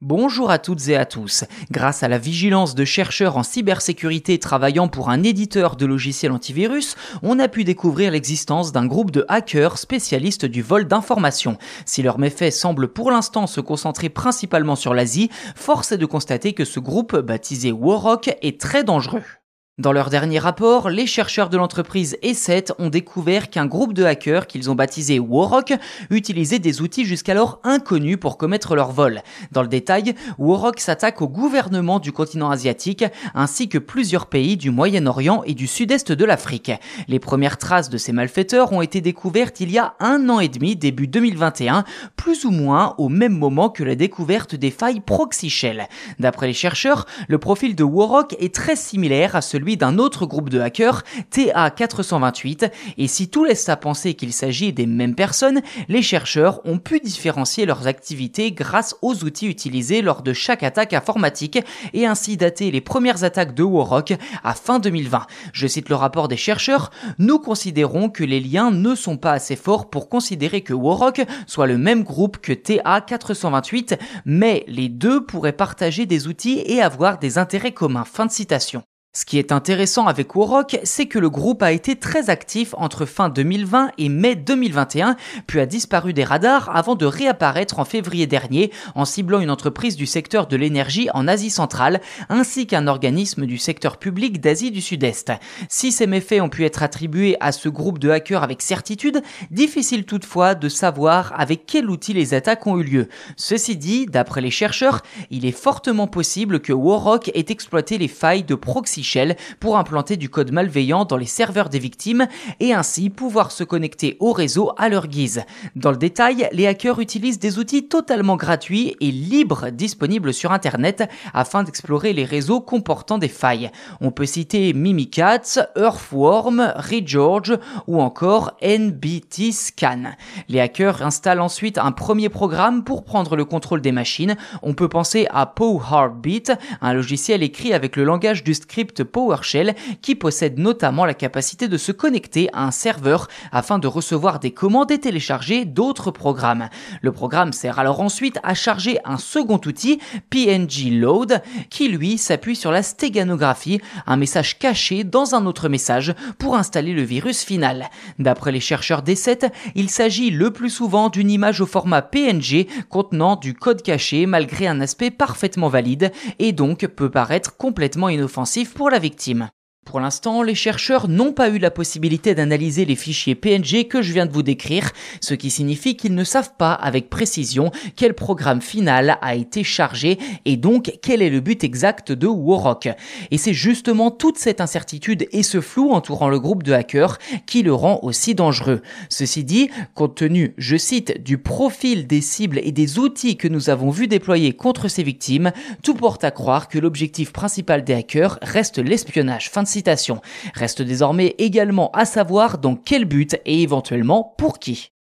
Bonjour à toutes et à tous. Grâce à la vigilance de chercheurs en cybersécurité travaillant pour un éditeur de logiciels antivirus, on a pu découvrir l'existence d'un groupe de hackers spécialistes du vol d'informations. Si leurs méfaits semblent pour l'instant se concentrer principalement sur l'Asie, force est de constater que ce groupe, baptisé Warrock, est très dangereux. Dans leur dernier rapport, les chercheurs de l'entreprise E7 ont découvert qu'un groupe de hackers qu'ils ont baptisé Warrock utilisait des outils jusqu'alors inconnus pour commettre leur vol. Dans le détail, Warrock s'attaque au gouvernement du continent asiatique ainsi que plusieurs pays du Moyen-Orient et du sud-est de l'Afrique. Les premières traces de ces malfaiteurs ont été découvertes il y a un an et demi, début 2021, plus ou moins au même moment que la découverte des failles Proxy Shell. D'après les chercheurs, le profil de Warrock est très similaire à celui d'un autre groupe de hackers, TA428, et si tout laisse à penser qu'il s'agit des mêmes personnes, les chercheurs ont pu différencier leurs activités grâce aux outils utilisés lors de chaque attaque informatique et ainsi dater les premières attaques de Warrock à fin 2020. Je cite le rapport des chercheurs, nous considérons que les liens ne sont pas assez forts pour considérer que Warrock soit le même groupe que TA428, mais les deux pourraient partager des outils et avoir des intérêts communs. Fin de citation. Ce qui est intéressant avec Warrock, c'est que le groupe a été très actif entre fin 2020 et mai 2021, puis a disparu des radars avant de réapparaître en février dernier en ciblant une entreprise du secteur de l'énergie en Asie centrale, ainsi qu'un organisme du secteur public d'Asie du Sud-Est. Si ces méfaits ont pu être attribués à ce groupe de hackers avec certitude, difficile toutefois de savoir avec quel outil les attaques ont eu lieu. Ceci dit, d'après les chercheurs, il est fortement possible que Warrock ait exploité les failles de proxy pour implanter du code malveillant dans les serveurs des victimes et ainsi pouvoir se connecter au réseau à leur guise. Dans le détail, les hackers utilisent des outils totalement gratuits et libres disponibles sur Internet afin d'explorer les réseaux comportant des failles. On peut citer Mimikatz, Earthworm, ReGeorge ou encore NBT Scan. Les hackers installent ensuite un premier programme pour prendre le contrôle des machines. On peut penser à PowHeartBeat, un logiciel écrit avec le langage du script PowerShell qui possède notamment la capacité de se connecter à un serveur afin de recevoir des commandes et télécharger d'autres programmes. Le programme sert alors ensuite à charger un second outil, PNG Load, qui lui s'appuie sur la stéganographie, un message caché dans un autre message pour installer le virus final. D'après les chercheurs D7, il s'agit le plus souvent d'une image au format PNG contenant du code caché malgré un aspect parfaitement valide et donc peut paraître complètement inoffensif pour la victime. Pour l'instant, les chercheurs n'ont pas eu la possibilité d'analyser les fichiers PNG que je viens de vous décrire, ce qui signifie qu'ils ne savent pas avec précision quel programme final a été chargé et donc quel est le but exact de Warrock. Et c'est justement toute cette incertitude et ce flou entourant le groupe de hackers qui le rend aussi dangereux. Ceci dit, compte tenu, je cite, du profil des cibles et des outils que nous avons vu déployer contre ces victimes, tout porte à croire que l'objectif principal des hackers reste l'espionnage. Fin de Reste désormais également à savoir dans quel but et éventuellement pour qui.